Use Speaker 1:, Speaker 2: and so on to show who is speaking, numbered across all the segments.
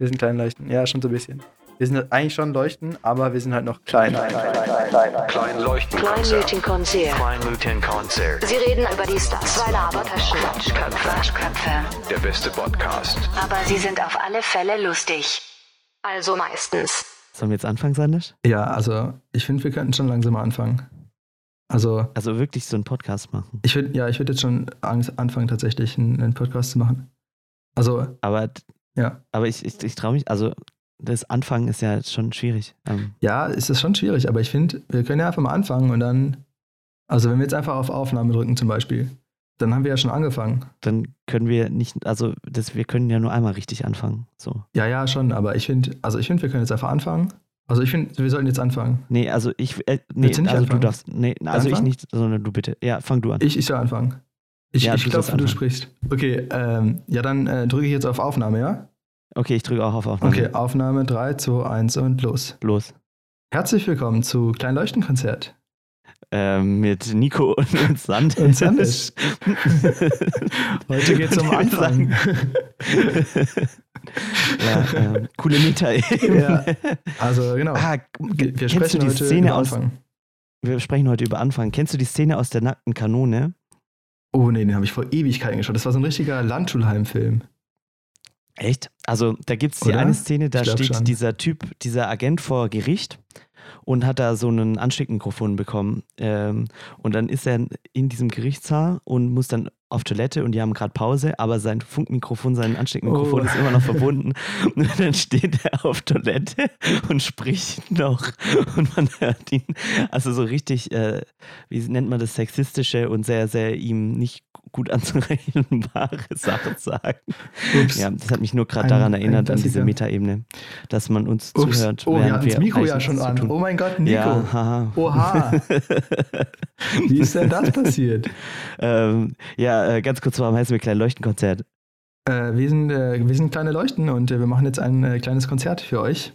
Speaker 1: Wir sind klein leuchten. Ja, schon so ein bisschen. Wir sind eigentlich schon leuchten, aber wir sind halt noch klein. klein, klein,
Speaker 2: klein, klein. Kleinleuchtenkonzert.
Speaker 3: Kleinleuchtenkonzert.
Speaker 2: Sie reden über die Stars.
Speaker 3: Zwei Labertaschen.
Speaker 2: Quatschköpfe.
Speaker 3: Quatschköpfe.
Speaker 4: Der beste Podcast.
Speaker 3: Aber sie sind auf alle Fälle lustig.
Speaker 2: Also meistens.
Speaker 5: Sollen wir jetzt anfangen, Sandisch?
Speaker 1: Ja, also ich finde, wir könnten schon langsam mal anfangen. Also,
Speaker 5: Also wirklich so einen Podcast machen.
Speaker 1: ich würde, ja, ich würde jetzt schon anfangen, tatsächlich einen, einen Podcast zu machen. Also,
Speaker 5: Aber,
Speaker 1: ja.
Speaker 5: aber ich, ich, ich traue mich, also das Anfangen ist ja schon schwierig. Ähm,
Speaker 1: Ja, es ist schon schwierig, aber ich finde, wir können ja einfach mal anfangen und dann, also wenn wir jetzt einfach auf Aufnahme drücken zum Beispiel, dann haben wir ja schon angefangen.
Speaker 5: dann können wir nicht, also das, wir können ja nur einmal richtig anfangen. So.
Speaker 1: Ja, ja, schon, aber ich finde, also ich finde, wir können jetzt einfach anfangen. Also ich finde, wir sollten jetzt anfangen.
Speaker 5: Nee, also ich, äh, nee,
Speaker 1: Willst du nicht
Speaker 5: also
Speaker 1: anfangen?
Speaker 5: du darfst, nee, also ich
Speaker 1: Anfangen?
Speaker 5: nicht, sondern du bitte. Ja, fang du an.
Speaker 1: Ich, ich soll anfangen. Ich,
Speaker 5: Ja,
Speaker 1: ich glaube, du sprichst. Okay, ähm, ja, dann äh, drücke ich jetzt auf Aufnahme, ja?
Speaker 5: Okay, ich drücke auch auf Aufnahme.
Speaker 1: Okay, Aufnahme 3, 2, 1 und los.
Speaker 5: Los.
Speaker 1: Herzlich willkommen zu Kleinleuchtenkonzert.
Speaker 5: Ähm, mit Nico und, und Sand.
Speaker 1: Und Sandisch. Heute geht's um Anfang.
Speaker 5: ja, ähm, coole Mieter.
Speaker 1: ja, also genau.
Speaker 5: Ah,
Speaker 1: wir sprechen
Speaker 5: du die
Speaker 1: heute
Speaker 5: Szene
Speaker 1: über
Speaker 5: aus,
Speaker 1: Anfang.
Speaker 5: wir sprechen heute über Anfang. Kennst du die Szene aus der nackten Kanone?
Speaker 1: Oh nee, den habe ich vor Ewigkeiten geschaut. Das war so ein richtiger Landschulheim-Film.
Speaker 5: Echt? Also da gibt es die eine Szene, da steht
Speaker 1: schon.
Speaker 5: dieser Typ, dieser Agent vor Gericht und hat da so ein Ansteckmikrofon bekommen. Ähm, und dann ist er in diesem Gerichtssaal und muss dann auf Toilette und die haben gerade Pause, aber sein Funkmikrofon, sein Ansteckmikrofon
Speaker 1: Oh.
Speaker 5: ist immer noch verbunden. Und dann steht er auf Toilette und spricht noch. Und man hört ihn, also so richtig, äh, wie nennt man das, sexistische und sehr, sehr ihm nicht gut anzurechenbare Sachen sagen.
Speaker 1: Ups.
Speaker 5: Ja, das hat mich nur gerade daran
Speaker 1: ein
Speaker 5: erinnert, an diese. Metaebene, dass man uns
Speaker 1: Ups.
Speaker 5: zuhört.
Speaker 1: Oh, hatten das Mikro ja schon an. Oh mein Gott, Nico.
Speaker 5: Ja, haha.
Speaker 1: Oha. Wie ist denn das passiert?
Speaker 5: ähm, ja, äh, ganz kurz, warum heißen wir Klein Leuchtenkonzert?
Speaker 1: Äh, wir, sind, äh, wir sind kleine Leuchten und äh, wir machen jetzt ein äh, kleines Konzert für euch.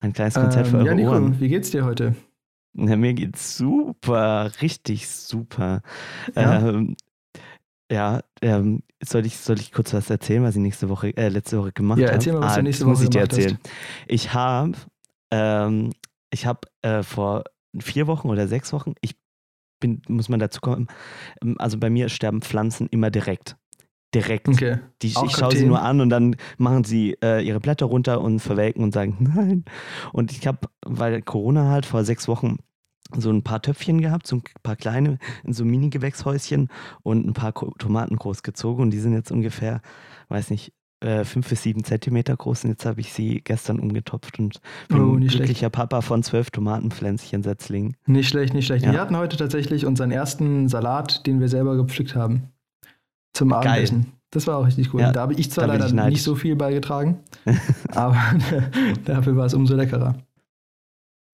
Speaker 5: Ein kleines Konzert für
Speaker 1: Ähm,
Speaker 5: eure
Speaker 1: ja, Nico,
Speaker 5: Ohren.
Speaker 1: wie geht's dir heute?
Speaker 5: Ja, mir geht's super, richtig super.
Speaker 1: Ja?
Speaker 5: Ähm, ja, ähm, soll, ich, soll ich kurz was erzählen, was ich nächste Woche, äh, letzte Woche gemacht
Speaker 1: Ja,
Speaker 5: habe?
Speaker 1: erzähl mal, was du nächste
Speaker 5: das muss
Speaker 1: Woche
Speaker 5: ich dir
Speaker 1: gemacht hast.
Speaker 5: erzählen. Ich habe, ähm, ich habe äh, vor vier Wochen oder sechs Wochen, ich bin, muss man dazu kommen, ähm, also bei mir sterben Pflanzen immer direkt. Direkt.
Speaker 1: Okay.
Speaker 5: Die,
Speaker 1: Auch
Speaker 5: ich schaue sie nur an und dann machen sie äh, ihre Blätter runter und verwelken und sagen nein. Und ich habe, weil Corona halt vor sechs Wochen so ein paar Töpfchen gehabt, so ein paar kleine, in so Mini-Gewächshäuschen und ein paar Tomaten großgezogen und die sind jetzt ungefähr, weiß nicht, äh, fünf bis sieben Zentimeter groß und jetzt habe ich sie gestern umgetopft und bin
Speaker 1: Oh,
Speaker 5: glücklicher Papa von zwölf Tomatenpflänzchen Setzlingen.
Speaker 1: Nicht schlecht, nicht schlecht.
Speaker 5: Ja.
Speaker 1: Wir hatten heute tatsächlich unseren ersten Salat, den wir selber gepflückt haben. Zum Abendessen. Das war auch richtig cool.
Speaker 5: Ja,
Speaker 1: da habe ich zwar leider nicht so viel beigetragen, aber dafür war es umso leckerer.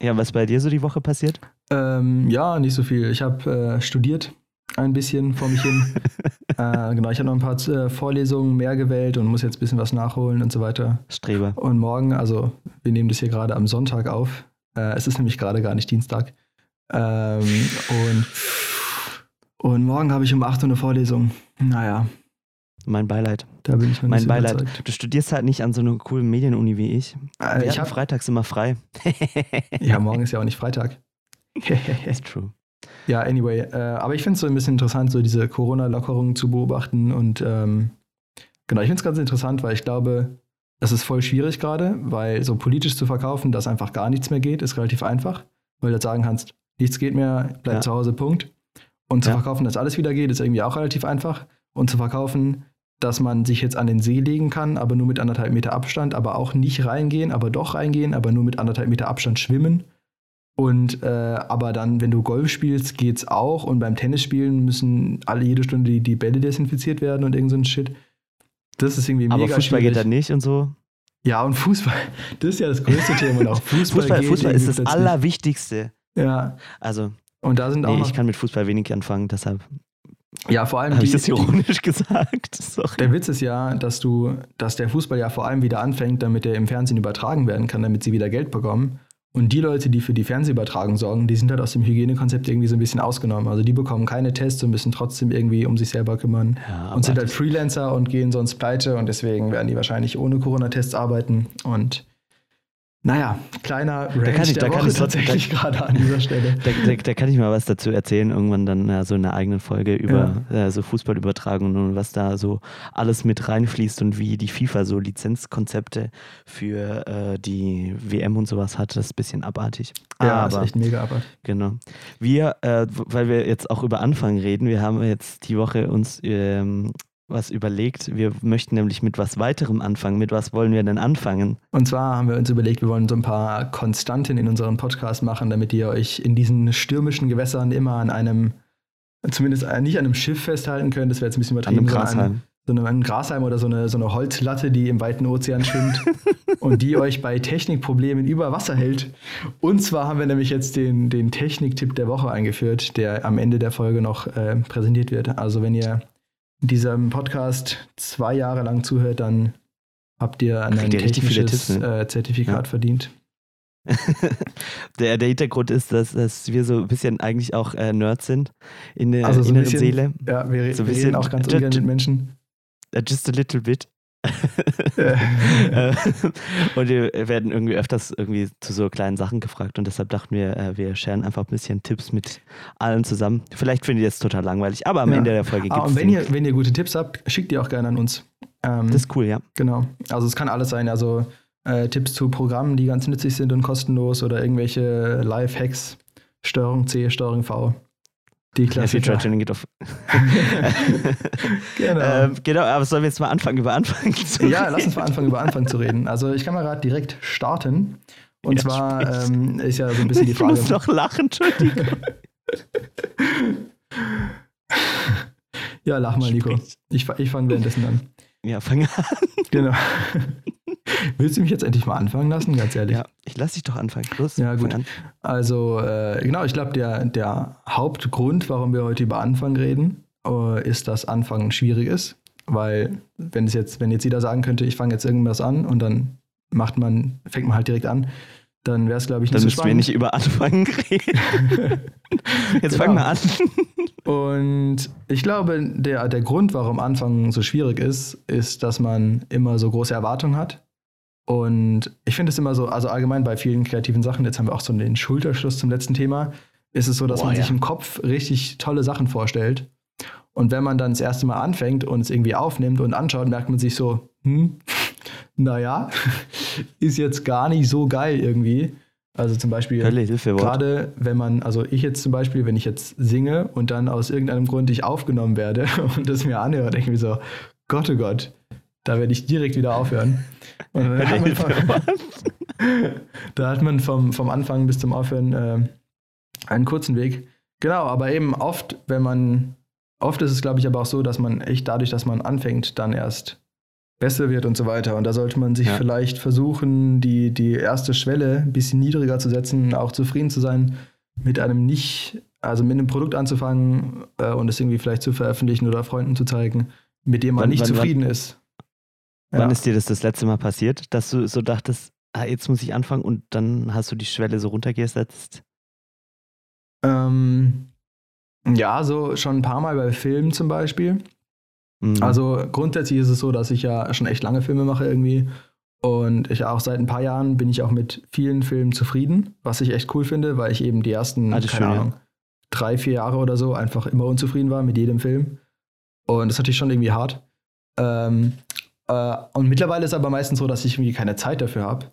Speaker 5: Ja, was bei dir so die Woche passiert?
Speaker 1: Ähm, ja, nicht so viel. Ich habe äh, studiert ein bisschen vor mich hin. äh, genau, ich habe noch ein paar äh, Vorlesungen mehr gewählt und muss jetzt ein bisschen was nachholen und so weiter.
Speaker 5: Streber.
Speaker 1: Und morgen, also wir nehmen das hier gerade am Sonntag auf. Äh, es ist nämlich gerade gar nicht Dienstag. Ähm, und, und morgen habe ich um 8 Uhr eine Vorlesung. Naja,
Speaker 5: Mein Beileid.
Speaker 1: da bin ich noch
Speaker 5: Mein Beileid.
Speaker 1: überzeugt.
Speaker 5: Du studierst halt nicht an so einer coolen Medienuni wie ich.
Speaker 1: Äh, ich
Speaker 5: hatten
Speaker 1: hab,
Speaker 5: freitags immer frei.
Speaker 1: ja, morgen ist ja auch nicht Freitag.
Speaker 5: True.
Speaker 1: Ja, anyway, äh, aber ich finde es so ein bisschen interessant, so diese Corona-Lockerungen zu beobachten und ähm, genau, ich finde es ganz interessant, weil ich glaube, es ist voll schwierig gerade, weil so politisch zu verkaufen, dass einfach gar nichts mehr geht, ist relativ einfach, weil du jetzt sagen kannst, nichts geht mehr, bleib
Speaker 5: Ja.
Speaker 1: zu Hause, Punkt. Und zu
Speaker 5: Ja.
Speaker 1: verkaufen, dass alles wieder geht, ist irgendwie auch relativ einfach. Und zu verkaufen, dass man sich jetzt an den See legen kann, aber nur mit anderthalb Meter Abstand, aber auch nicht reingehen, aber doch reingehen, aber nur mit anderthalb Meter Abstand schwimmen. Und äh, aber dann, wenn du Golf spielst, geht's auch. Und beim Tennisspielen müssen alle jede Stunde die, die Bälle desinfiziert werden und irgend so ein Shit. Das ist irgendwie
Speaker 5: Aber
Speaker 1: mega
Speaker 5: Fußball
Speaker 1: schwierig.
Speaker 5: geht dann nicht und so.
Speaker 1: Ja, und Fußball, das ist ja das größte Thema. Und auch Fußball,
Speaker 5: Fußball, Fußball ist das. Allerwichtigste.
Speaker 1: Ja,
Speaker 5: Also,
Speaker 1: und da sind auch
Speaker 5: nee,
Speaker 1: noch,
Speaker 5: ich kann mit Fußball wenig anfangen, deshalb
Speaker 1: ja, vor allem
Speaker 5: habe ich das ironisch gesagt. Sorry.
Speaker 1: Der Witz ist ja, dass du, dass der Fußball ja vor allem wieder anfängt, damit er im Fernsehen übertragen werden kann, damit sie wieder Geld bekommen. Und die Leute, die für die Fernsehübertragung sorgen, die sind halt aus dem Hygienekonzept irgendwie so ein bisschen ausgenommen. Also die bekommen keine Tests und müssen trotzdem irgendwie um sich selber kümmern.
Speaker 5: Ja,
Speaker 1: und sind halt Freelancer und gehen sonst pleite und deswegen werden die wahrscheinlich ohne Corona-Tests arbeiten. Und naja, kleiner Range
Speaker 5: kann ich-
Speaker 1: der
Speaker 5: da kann
Speaker 1: Woche
Speaker 5: ich
Speaker 1: tatsächlich gerade an dieser Stelle.
Speaker 5: Da, da, da kann ich mal was dazu erzählen, irgendwann dann ja, so in einer eigenen Folge über äh, so Fußballübertragungen und was da so alles mit reinfließt und wie die FIFA so Lizenzkonzepte für äh, die WM und sowas hat. Das ist ein bisschen abartig.
Speaker 1: Ja,
Speaker 5: Aber
Speaker 1: ist echt mega abart.
Speaker 5: Genau. Wir, äh, weil wir jetzt auch über Anfang reden, wir haben jetzt die Woche uns ähm, was überlegt. Wir möchten nämlich mit was weiterem anfangen. Mit was wollen wir denn anfangen?
Speaker 1: Und zwar haben wir uns überlegt, wir wollen so ein paar Konstanten in unserem Podcast machen, damit ihr euch in diesen stürmischen Gewässern immer an einem, zumindest äh, nicht an einem Schiff festhalten könnt, das wäre jetzt ein bisschen
Speaker 5: An
Speaker 1: übertrieben,
Speaker 5: einem
Speaker 1: sondern an
Speaker 5: Grashalm.
Speaker 1: so einem, einem Grashalm oder so eine, so eine Holzlatte, die im weiten Ozean schwimmt und die euch bei Technikproblemen über Wasser hält. Und zwar haben wir nämlich jetzt den, den Techniktipp der Woche eingeführt, der am Ende der Folge noch äh, präsentiert wird. Also wenn ihr diesem Podcast zwei Jahre lang zuhört, dann habt ihr ein
Speaker 5: Kriegt ihr
Speaker 1: technisches
Speaker 5: Tipps, ne?
Speaker 1: äh, Zertifikat
Speaker 5: Ja.
Speaker 1: verdient.
Speaker 5: der, der Hintergrund ist, dass, dass wir so ein bisschen eigentlich auch äh, Nerds sind in der
Speaker 1: Also so
Speaker 5: inneren
Speaker 1: bisschen-
Speaker 5: Seele.
Speaker 1: Ja, wir,
Speaker 5: So
Speaker 1: wir
Speaker 5: bisschen-
Speaker 1: reden auch ganz ungern mit Menschen.
Speaker 5: Just a little bit. Und wir werden irgendwie öfters irgendwie zu so kleinen Sachen gefragt und deshalb dachten wir, äh, wir scheren einfach ein bisschen Tipps mit allen zusammen. Vielleicht findet ihr es total langweilig, aber am
Speaker 1: Ja.
Speaker 5: Ende der Folge
Speaker 1: Ah,
Speaker 5: gibt
Speaker 1: und
Speaker 5: es
Speaker 1: wenn ihr, wenn ihr gute Tipps habt, schickt die auch gerne an uns. Ähm,
Speaker 5: Das ist cool, ja.
Speaker 1: Genau. Also es kann alles sein. Also äh, Tipps zu Programmen, die ganz nützlich sind und kostenlos oder irgendwelche Live-Hacks, Steuerung C, Steuerung V. Die
Speaker 5: Ja,
Speaker 1: Klassiker.
Speaker 5: Tuning geht auf.
Speaker 1: Genau.
Speaker 5: ähm, genau, aber sollen wir jetzt mal anfangen, über Anfangen zu
Speaker 1: ja,
Speaker 5: reden?
Speaker 1: lass uns mal anfangen, über Anfang zu reden. Also ich kann mal gerade direkt starten. Und
Speaker 5: Ja,
Speaker 1: zwar ähm, ist ja so ein bisschen die
Speaker 5: Ich
Speaker 1: Frage.
Speaker 5: muss noch lachen, Entschuldigung.
Speaker 1: ja, lach mal, Nico. Ich, ich fange währenddessen an.
Speaker 5: Ja, fang an.
Speaker 1: Genau. Willst du mich jetzt endlich mal anfangen lassen, ganz ehrlich?
Speaker 5: Ja, ich lass dich doch anfangen. Los,
Speaker 1: Ja, gut.
Speaker 5: an.
Speaker 1: Also, äh, genau, ich glaube, der, der Hauptgrund, warum wir heute über Anfang reden, äh, ist, dass Anfangen schwierig ist. Weil, wenn es jetzt, wenn jetzt jeder sagen könnte, ich fange jetzt irgendwas an und dann macht man, fängt man halt direkt an, dann wäre es, glaube ich, nicht
Speaker 5: Dann
Speaker 1: so
Speaker 5: müssen wir
Speaker 1: spannend.
Speaker 5: nicht über Anfangen reden. Jetzt
Speaker 1: Genau.
Speaker 5: mal an.
Speaker 1: Und ich glaube, der, der Grund, warum Anfangen so schwierig ist, ist, dass man immer so große Erwartungen hat. Und ich finde es immer so, also allgemein bei vielen kreativen Sachen, jetzt haben wir auch so den Schulterschluss zum letzten Thema, ist es so, dass
Speaker 5: Boah,
Speaker 1: man
Speaker 5: ja.
Speaker 1: sich im Kopf richtig tolle Sachen vorstellt. Und wenn man dann das erste Mal anfängt und es irgendwie aufnimmt und anschaut, merkt man sich so, hm, naja, ist jetzt gar nicht so geil irgendwie. Also zum Beispiel. Gerade wenn man, also ich jetzt zum Beispiel, wenn ich jetzt singe und dann aus irgendeinem Grund ich aufgenommen werde und das mir anhöre, denke ich mir so, Gott, oh Gott, da werde ich direkt wieder aufhören. Und dann hat man vom, da hat man vom, vom Anfang bis zum Aufhören äh, einen kurzen Weg. Genau, aber eben oft, wenn man, oft ist es, glaube ich, aber auch so, dass man echt dadurch, dass man anfängt, dann erst besser wird und so weiter. Und da sollte man sich
Speaker 5: Ja.
Speaker 1: vielleicht versuchen, die, die erste Schwelle ein bisschen niedriger zu setzen, auch zufrieden zu sein, mit einem nicht, also mit einem Produkt anzufangen äh, und es irgendwie vielleicht zu veröffentlichen oder Freunden zu zeigen, mit dem man
Speaker 5: Wann-
Speaker 1: nicht
Speaker 5: wann-
Speaker 1: zufrieden ist.
Speaker 5: Wann ist dir das das letzte Mal passiert, dass du so dachtest, ah, jetzt muss ich anfangen und dann hast du die Schwelle so runtergesetzt?
Speaker 1: Ähm, ja, so schon ein paar Mal bei Filmen zum Beispiel.
Speaker 5: Mhm.
Speaker 1: Also grundsätzlich ist es so, dass ich ja schon echt lange Filme mache irgendwie. Und ich auch seit ein paar Jahren bin ich auch mit vielen Filmen zufrieden, was ich echt cool finde, weil ich eben die ersten,
Speaker 5: ist
Speaker 1: keine
Speaker 5: schön, ja.
Speaker 1: Ahnung, drei, vier Jahre oder so einfach immer unzufrieden war mit jedem Film. Und das ist natürlich schon irgendwie hart. Ähm, äh, und mittlerweile ist aber meistens so, dass ich irgendwie keine Zeit dafür habe.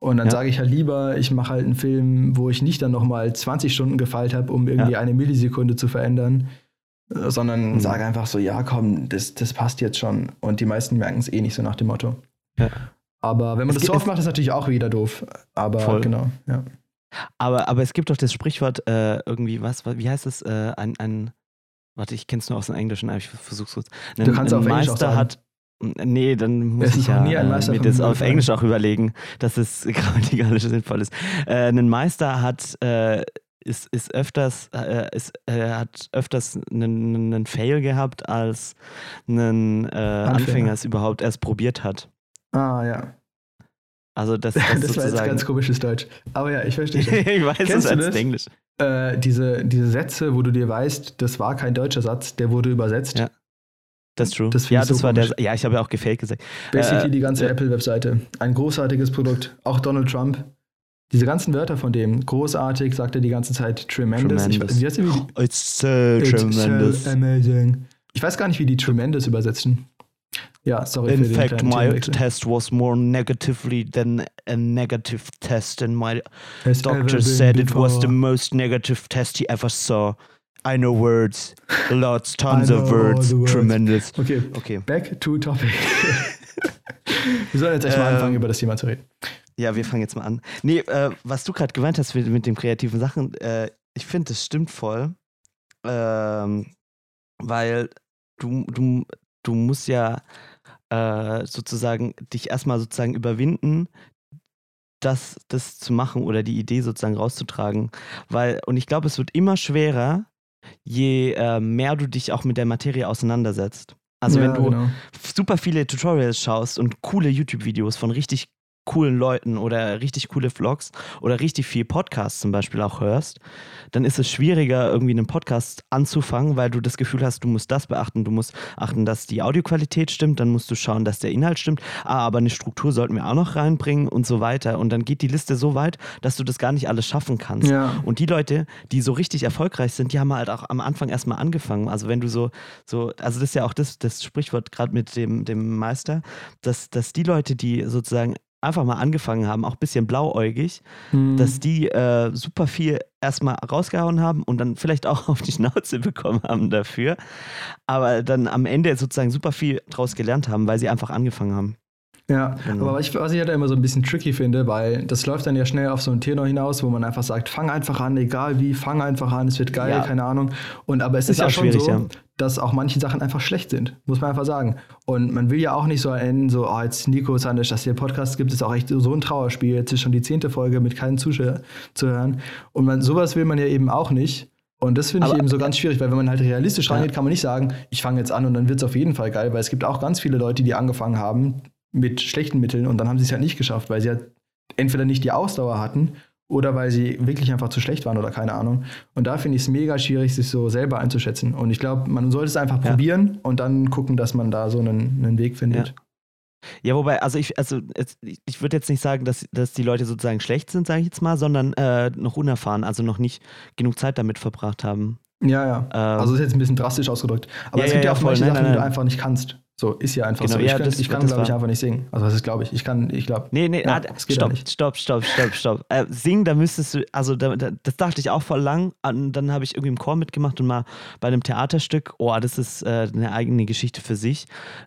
Speaker 1: Und dann
Speaker 5: Ja.
Speaker 1: sage ich halt lieber, ich mache halt einen Film, wo ich nicht dann nochmal 20 Stunden gefeilt habe, um irgendwie
Speaker 5: Ja.
Speaker 1: eine Millisekunde zu verändern, äh, sondern
Speaker 5: Mhm.
Speaker 1: sage einfach so, ja komm, das, das passt jetzt schon. Und die meisten merken es eh nicht so nach dem Motto.
Speaker 5: Ja.
Speaker 1: Aber wenn man
Speaker 5: Es
Speaker 1: das so oft macht, ist natürlich auch wieder doof. Aber
Speaker 5: Voll.
Speaker 1: genau, ja.
Speaker 5: aber, aber es gibt doch das Sprichwort äh, irgendwie, was, wa- wie heißt es? Äh, ein, ein, warte, ich kenne es nur aus dem Englischen, aber ich versuch's kurz. Ein,
Speaker 1: Du kannst
Speaker 5: ein
Speaker 1: auf Englisch auch
Speaker 5: Meister
Speaker 1: sagen.
Speaker 5: hat. Nee, dann muss ich ja äh, mir das auf. Englisch auch überlegen, dass es grammatikalisch sinnvoll ist. Äh, ein Meister hat äh, ist, ist öfters äh, ist, äh, hat öfters einen, einen Fail gehabt, als ein äh, Anfänger. es überhaupt erst probiert hat.
Speaker 1: Ah, ja.
Speaker 5: Also das, das,
Speaker 1: Das war jetzt ganz komisches Deutsch. Aber ja, ich verstehe schon.
Speaker 5: ich weiß
Speaker 1: Kennst
Speaker 5: es als
Speaker 1: das?
Speaker 5: Englisch.
Speaker 1: äh, diese, diese Sätze, wo du dir weißt, das war kein deutscher Satz, der wurde übersetzt.
Speaker 5: Ja. Das ist true.
Speaker 1: Das
Speaker 5: ja,
Speaker 1: ich so
Speaker 5: das war der. Ja, ich habe ja auch gefaked gesagt.
Speaker 1: Basically
Speaker 5: Äh,
Speaker 1: die ganze
Speaker 5: ja.
Speaker 1: Apple-Webseite. Ein großartiges Produkt. Auch Donald Trump. Diese ganzen Wörter von dem, großartig, sagt er die ganze Zeit, tremendous.
Speaker 5: Tremendous.
Speaker 1: Ich, wie die,
Speaker 5: It's so
Speaker 1: It's
Speaker 5: tremendous.
Speaker 1: so amazing. Ich weiß gar nicht, wie die tremendous übersetzen. Ja, sorry
Speaker 5: In fact, my test was more negatively than a negative test, and my
Speaker 1: Has
Speaker 5: doctor said it was the
Speaker 1: before.
Speaker 5: most negative test he ever saw. I know words, lots, tons of words,
Speaker 1: words.
Speaker 5: tremendous.
Speaker 1: Okay,
Speaker 5: Okay,
Speaker 1: back to topic. Wir sollen jetzt echt mal
Speaker 5: Ähm,
Speaker 1: anfangen, über das Thema zu reden.
Speaker 5: ja, wir fangen jetzt mal an. Nee, äh, was du gerade gemeint hast mit, mit den kreativen Sachen, äh, ich finde, das stimmt voll. Ähm, weil du, du, du musst ja äh, sozusagen dich erstmal sozusagen überwinden, das, das zu machen oder die Idee sozusagen rauszutragen. Weil, und ich glaube, es wird immer schwerer, je äh, mehr du dich auch mit der Materie auseinandersetzt. Also
Speaker 1: ja,
Speaker 5: wenn du
Speaker 1: genau.
Speaker 5: super viele Tutorials schaust und coole YouTube-Videos von richtig coolen Leuten oder richtig coole Vlogs oder richtig viel Podcasts zum Beispiel auch hörst, dann ist es schwieriger, irgendwie einen Podcast anzufangen, weil du das Gefühl hast, du musst das beachten, du musst achten, dass die Audioqualität stimmt, dann musst du schauen, dass der Inhalt stimmt, ah, aber eine Struktur sollten wir auch noch reinbringen und so weiter. Und dann geht die Liste so weit, dass du das gar nicht alles schaffen kannst.
Speaker 1: Ja.
Speaker 5: Und die Leute, die so richtig erfolgreich sind, die haben halt auch am Anfang erstmal angefangen. Also wenn du so, so, also das ist ja auch das, das Sprichwort gerade mit dem, dem Meister, dass, dass die Leute, die sozusagen einfach mal angefangen haben, auch ein bisschen blauäugig,
Speaker 1: Hm.
Speaker 5: dass die äh, super viel erstmal rausgehauen haben und dann vielleicht auch auf die Schnauze bekommen haben dafür, aber dann am Ende sozusagen super viel draus gelernt haben, weil sie einfach angefangen haben.
Speaker 1: Ja,
Speaker 5: Genau.
Speaker 1: aber was ich, was ich halt immer so ein bisschen tricky finde, weil das läuft dann ja schnell auf so einen Tenor hinaus, wo man einfach sagt, fang einfach an, egal wie, fang einfach an, es wird geil,
Speaker 5: Ja.
Speaker 1: keine Ahnung. Und aber es
Speaker 5: Ist
Speaker 1: ist, ja schon so,
Speaker 5: ja.
Speaker 1: dass auch manche Sachen einfach schlecht sind, muss man einfach sagen. Und man will ja auch nicht so enden, so, oh, jetzt Nico Sanisch, dass hier Podcast gibt, ist auch echt so ein Trauerspiel. Jetzt ist schon die zehnte Folge mit keinen Zuschauern zu hören. Und man, sowas will man ja eben auch nicht. Und das finde ich
Speaker 5: Aber-
Speaker 1: eben so ganz schwierig, weil wenn man halt realistisch rangeht, kann man nicht sagen, ich fange jetzt an und dann wird es auf jeden Fall geil, weil es gibt auch ganz viele Leute, die angefangen haben mit schlechten Mitteln und dann haben sie es halt nicht geschafft, weil sie halt entweder nicht die Ausdauer hatten oder weil sie wirklich einfach zu schlecht waren oder keine Ahnung. Und da finde ich es mega schwierig, sich so selber einzuschätzen. Und ich glaube, man sollte es einfach
Speaker 5: Ja.
Speaker 1: probieren und dann gucken, dass man da so einen, einen Weg findet.
Speaker 5: Ja, wobei, also ich, also ich- würde jetzt nicht sagen, dass, dass die Leute sozusagen schlecht sind, sage ich jetzt mal, sondern äh, noch unerfahren, also noch nicht genug Zeit damit verbracht haben.
Speaker 1: Ja, ja.
Speaker 5: Ähm,
Speaker 1: also ist jetzt ein bisschen drastisch ausgedrückt. Aber
Speaker 5: Ja,
Speaker 1: es gibt
Speaker 5: ja,
Speaker 1: ja,
Speaker 5: ja,
Speaker 1: auch
Speaker 5: voll.
Speaker 1: manche
Speaker 5: Nein,
Speaker 1: Sachen,
Speaker 5: nein,
Speaker 1: die du
Speaker 5: nein.
Speaker 1: einfach nicht kannst. So, ist ja einfach
Speaker 5: Genau,
Speaker 1: so.
Speaker 5: ja,
Speaker 1: ich,
Speaker 5: das-
Speaker 1: ich kann,
Speaker 5: das
Speaker 1: glaube ich, einfach nicht singen. Also, das ist, glaube ich. Ich kann, ich glaube.
Speaker 5: Nee, nee,
Speaker 1: Ja,
Speaker 5: ah,
Speaker 1: geht ja
Speaker 5: stopp, stopp, stopp, stopp, stopp. Äh, singen, da müsstest du, also da, da, das dachte ich auch voll lang. Und dann habe ich irgendwie im Chor mitgemacht und mal bei einem Theaterstück. Oh, das ist äh, eine eigene Geschichte für sich.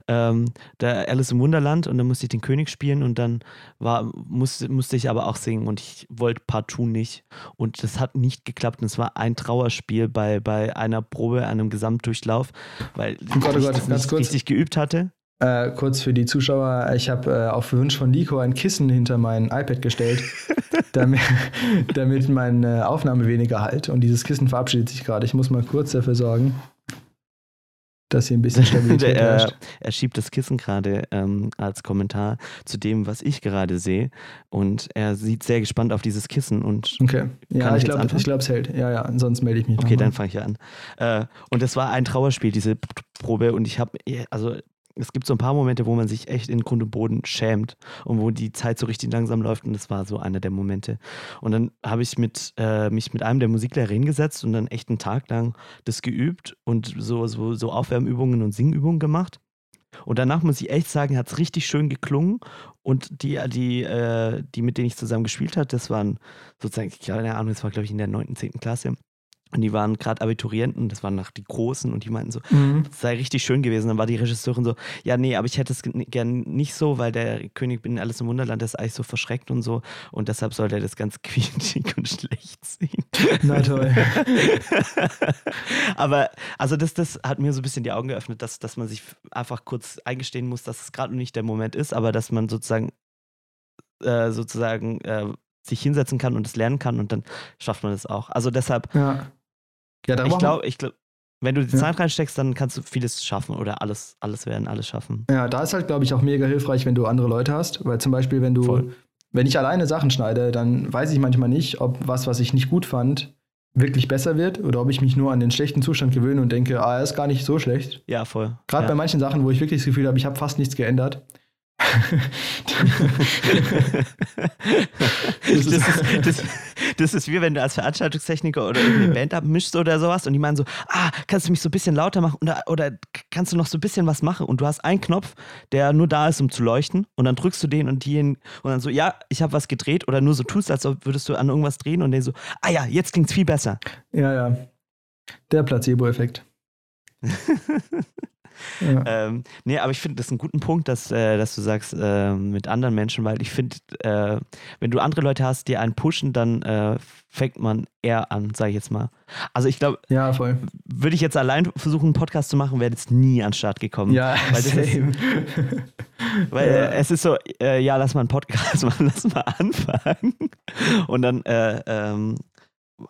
Speaker 5: Ähm, da Alice im Wunderland und dann musste ich den König spielen und dann war, musste, musste ich aber auch singen und ich wollte partout nicht. Und das hat nicht geklappt. Und es war ein Trauerspiel bei, bei einer Probe, einem Gesamtdurchlauf, weil
Speaker 1: Oh Gott, oh
Speaker 5: ich
Speaker 1: Gott,
Speaker 5: das
Speaker 1: ganz
Speaker 5: nicht richtig geübt hatte.
Speaker 1: Äh, kurz für die Zuschauer, ich habe äh, auf Wunsch von Nico ein Kissen hinter mein iPad gestellt, damit, damit meine Aufnahme weniger halt. Und dieses Kissen verabschiedet sich gerade. Ich muss mal kurz dafür sorgen, dass hier ein bisschen Stabilität
Speaker 5: Der, äh,
Speaker 1: herrscht.
Speaker 5: er schiebt das Kissen gerade ähm, als Kommentar zu dem, was ich gerade sehe. Und er sieht sehr gespannt auf dieses Kissen. Und
Speaker 1: Okay. Ja,
Speaker 5: ich
Speaker 1: glaube, ich glaub, es hält. Ja, ja, sonst melde ich mich
Speaker 5: okay, dann fange ich an. Äh, und es war ein Trauerspiel, diese Probe. Und ich habe, also es gibt so ein paar Momente, wo man sich echt in Grund und Boden schämt und wo die Zeit so richtig langsam läuft. Und das war so einer der Momente. Und dann habe ich mit, äh, mich mit einem der Musiklehrer hingesetzt und dann echt einen Tag lang das geübt und so, so, so Aufwärmübungen und Singübungen gemacht. Und danach muss ich echt sagen, hat es richtig schön geklungen. Und die, die, äh, die, mit denen ich zusammen gespielt habe, das waren sozusagen, keine Ahnung, das war, glaube ich, in der 9., 10. Klasse. Und die waren gerade Abiturienten, das waren nach die Großen und die meinten so,
Speaker 1: Mhm.
Speaker 5: es sei richtig schön gewesen. Dann war die Regisseurin so, ja, nee, aber ich hätte es ge- gern nicht so, weil der König in Alice im Wunderland der ist eigentlich so verschreckt und so. Und deshalb sollte er das ganz quietschig und schlecht sehen.
Speaker 1: Na toll.
Speaker 5: aber also das, das hat mir so ein bisschen die Augen geöffnet, dass, dass man sich einfach kurz eingestehen muss, dass es gerade noch nicht der Moment ist, aber dass man sozusagen äh, sozusagen äh, sich hinsetzen kann und es lernen kann und dann schafft man es auch. Also deshalb,
Speaker 1: Ja. Ja, da
Speaker 5: ich glaube, ich glaub, wenn du die
Speaker 1: Ja.
Speaker 5: Zeit reinsteckst, dann kannst du vieles schaffen oder alles, alles werden, alles schaffen.
Speaker 1: Ja, da ist halt, glaube ich, auch mega hilfreich, wenn du andere Leute hast, weil zum Beispiel, wenn du
Speaker 5: Voll.
Speaker 1: wenn ich alleine Sachen schneide, dann weiß ich manchmal nicht, ob was, was ich nicht gut fand, wirklich besser wird oder ob ich mich nur an den schlechten Zustand gewöhne und denke, ah, er ist gar nicht so schlecht.
Speaker 5: Ja, voll.
Speaker 1: Gerade
Speaker 5: ja.
Speaker 1: bei manchen Sachen, wo ich wirklich das Gefühl habe, ich habe fast nichts geändert.
Speaker 5: das, ist, das, das ist wie wenn du als Veranstaltungstechniker oder irgendeine Band abmischst oder sowas und die meinen so, ah, kannst du mich so ein bisschen lauter machen oder, oder kannst du noch so ein bisschen was machen und du hast einen Knopf, der nur da ist, um zu leuchten und dann drückst du den und die und dann so, ja, ich habe was gedreht oder nur so tust, als würdest du an irgendwas drehen und den so, ah ja, jetzt klingt's viel besser.
Speaker 1: Ja, ja. Der Placebo-Effekt.
Speaker 5: Ja. Ähm, nee, aber ich finde das einen guten Punkt, dass, äh, dass du sagst, äh, mit anderen Menschen, weil ich finde, äh, wenn du andere Leute hast, die einen pushen, dann äh, fängt man eher an, sage ich jetzt mal. Also ich glaube,
Speaker 1: ja.
Speaker 5: Würde ich jetzt allein versuchen, einen Podcast zu machen, wäre jetzt nie an den Start gekommen.
Speaker 1: Ja,
Speaker 5: weil
Speaker 1: same.
Speaker 5: Ist, weil ja. Äh, es ist so, äh, ja, lass mal einen Podcast machen, lass mal anfangen. Und dann ähm,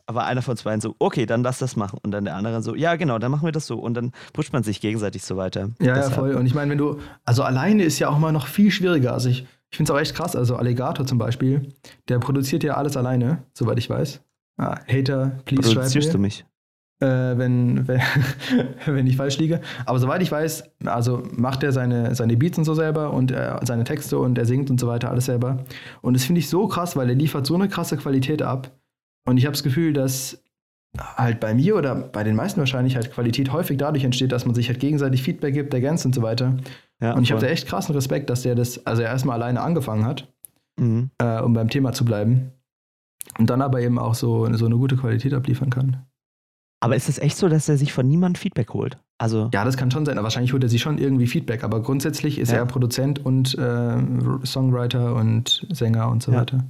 Speaker 5: aber einer von zwei so, okay, dann lass das machen. Und dann der andere so, ja, genau, dann machen wir das so. Und dann pusht man sich gegenseitig so weiter.
Speaker 1: Ja, Deshalb. ja, voll. Und ich meine, wenn du, also alleine ist ja auch mal noch viel schwieriger. Also ich, ich finde es auch echt krass. Also Alligator zum Beispiel, der produziert ja alles alleine, soweit ich weiß. Ah, Hater, please
Speaker 5: Produzierst du mich?
Speaker 1: Äh, wenn, wenn, wenn ich falsch liege. Aber soweit ich weiß, also macht er seine, seine Beats und so selber und er, seine Texte und er singt und so weiter alles selber. Und das finde ich so krass, weil er liefert so eine krasse Qualität ab. Und ich habe das Gefühl, dass halt bei mir oder bei den meisten wahrscheinlich halt Qualität häufig dadurch entsteht, dass man sich halt gegenseitig Feedback gibt, ergänzt und so weiter. Ja, und ich habe da echt krassen Respekt, dass der das, also erstmal alleine angefangen hat, mhm. äh, um beim Thema zu bleiben. Und dann aber eben auch so, so eine gute Qualität abliefern kann.
Speaker 5: Aber ist es echt so, dass er sich von niemandem Feedback holt? Also
Speaker 1: ja, das kann schon sein. Wahrscheinlich holt er sich schon irgendwie Feedback, aber grundsätzlich ist ja. er Produzent und äh, Songwriter und Sänger und so ja. weiter.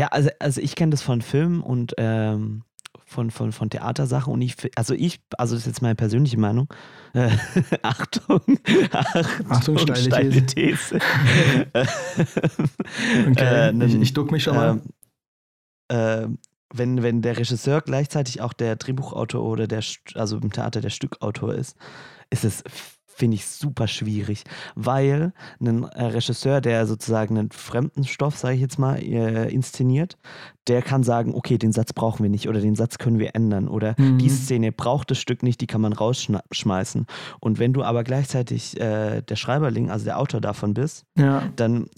Speaker 5: Ja, also, also ich kenne das von Filmen und ähm, von, von, von Theatersachen und ich, also ich, also das ist jetzt meine persönliche Meinung. Äh, Achtung, Achtung,
Speaker 1: Achtung, steile, steile These. okay, äh, ich, ich duck mich schon mal.
Speaker 5: Äh, wenn, wenn der Regisseur gleichzeitig auch der Drehbuchautor oder der, also im Theater der Stückautor ist, ist es finde ich super schwierig, weil ein äh, Regisseur, der sozusagen einen fremden Stoff, sage ich jetzt mal, äh, inszeniert, der kann sagen, okay, den Satz brauchen wir nicht oder den Satz können wir ändern oder mhm. die Szene braucht das Stück nicht, die kann man rausschmeißen. Und wenn du aber gleichzeitig äh, der Schreiberling, also der Autor davon bist, ja. dann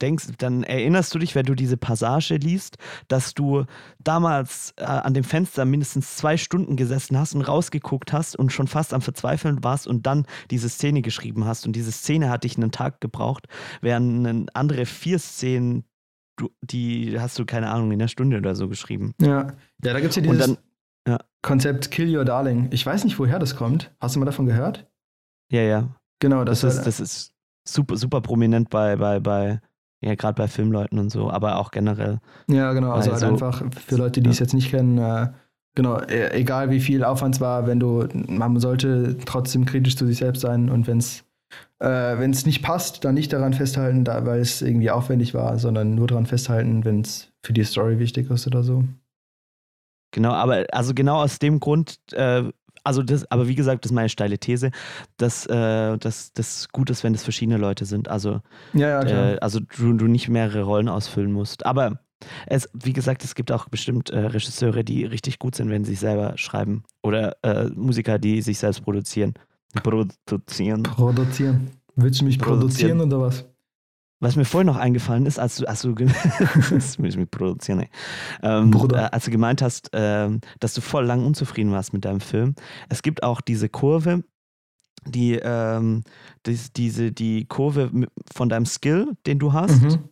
Speaker 5: denkst, dann erinnerst du dich, wenn du diese Passage liest, dass du damals äh, an dem Fenster mindestens zwei Stunden gesessen hast und rausgeguckt hast und schon fast am Verzweifeln warst und dann diese Szene geschrieben hast. Und diese Szene hat dich einen Tag gebraucht, während andere vier Szenen, du, die hast du, keine Ahnung, in einer Stunde oder so geschrieben.
Speaker 1: Ja, ja da gibt es ja dieses dann, ja. Konzept Kill Your Darling. Ich weiß nicht, woher das kommt. Hast du mal davon gehört?
Speaker 5: Ja, ja.
Speaker 1: Genau,
Speaker 5: das, das ist, das ist super, super prominent bei, bei, bei ja, gerade bei Filmleuten und so, aber auch generell.
Speaker 1: Ja, genau. Also, halt einfach für Leute, die ja. es jetzt nicht kennen, äh, genau, e, egal wie viel Aufwand es war, wenn du, man sollte trotzdem kritisch zu sich selbst sein und wenn es äh, wenn es nicht passt, dann nicht daran festhalten, da, weil es irgendwie aufwendig war, sondern nur daran festhalten, wenn es für die Story wichtig ist oder so.
Speaker 5: Genau, aber also genau aus dem Grund äh, also das, aber wie gesagt, das ist meine steile These, dass äh, das gut ist, wenn es verschiedene Leute sind. Also,
Speaker 1: ja, ja,
Speaker 5: äh, also du, du nicht mehrere Rollen ausfüllen musst. Aber es, wie gesagt, es gibt auch bestimmt äh, Regisseure, die richtig gut sind, wenn sie sich selber schreiben. Oder äh, Musiker, die sich selbst produzieren. Produzieren.
Speaker 1: Produzieren. Willst du mich produzieren, produzieren oder was?
Speaker 5: Was mir vorhin noch eingefallen ist, als du, als du, produzieren, ey. Ähm, äh, als du gemeint hast, äh, dass du voll lang unzufrieden warst mit deinem Film. Es gibt auch diese Kurve, die, ähm, die, diese, die Kurve von deinem Skill, den du hast, mhm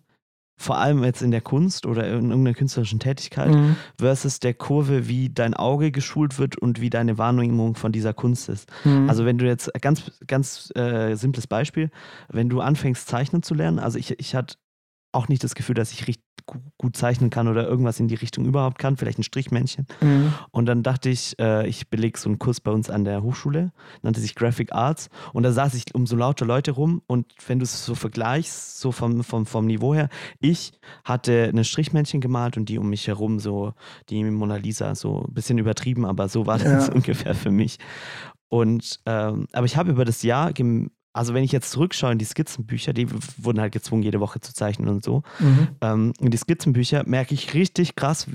Speaker 5: vor allem jetzt in der Kunst oder in irgendeiner künstlerischen Tätigkeit, mhm. versus der Kurve, wie dein Auge geschult wird und wie deine Wahrnehmung von dieser Kunst ist. Mhm. Also wenn du jetzt, ganz, ganz äh, simples Beispiel, wenn du anfängst zeichnen zu lernen, also ich, ich hatte auch nicht das Gefühl, dass ich richtig gut zeichnen kann oder irgendwas in die Richtung überhaupt kann, vielleicht ein Strichmännchen. Mhm. Und dann dachte ich, äh, ich belege so einen Kurs bei uns an der Hochschule, nannte sich Graphic Arts. Und da saß ich um so lauter Leute rum und wenn du es so vergleichst, so vom, vom, vom Niveau her, ich hatte ein Strichmännchen gemalt und die um mich herum so, die Mona Lisa, so ein bisschen übertrieben, aber so war das ja. ungefähr für mich. Und ähm, aber ich habe über das Jahr also wenn ich jetzt zurückschaue in die Skizzenbücher, die wurden halt gezwungen, jede Woche zu zeichnen und so.
Speaker 1: Mhm.
Speaker 5: Ähm, in die Skizzenbücher merke ich richtig krass,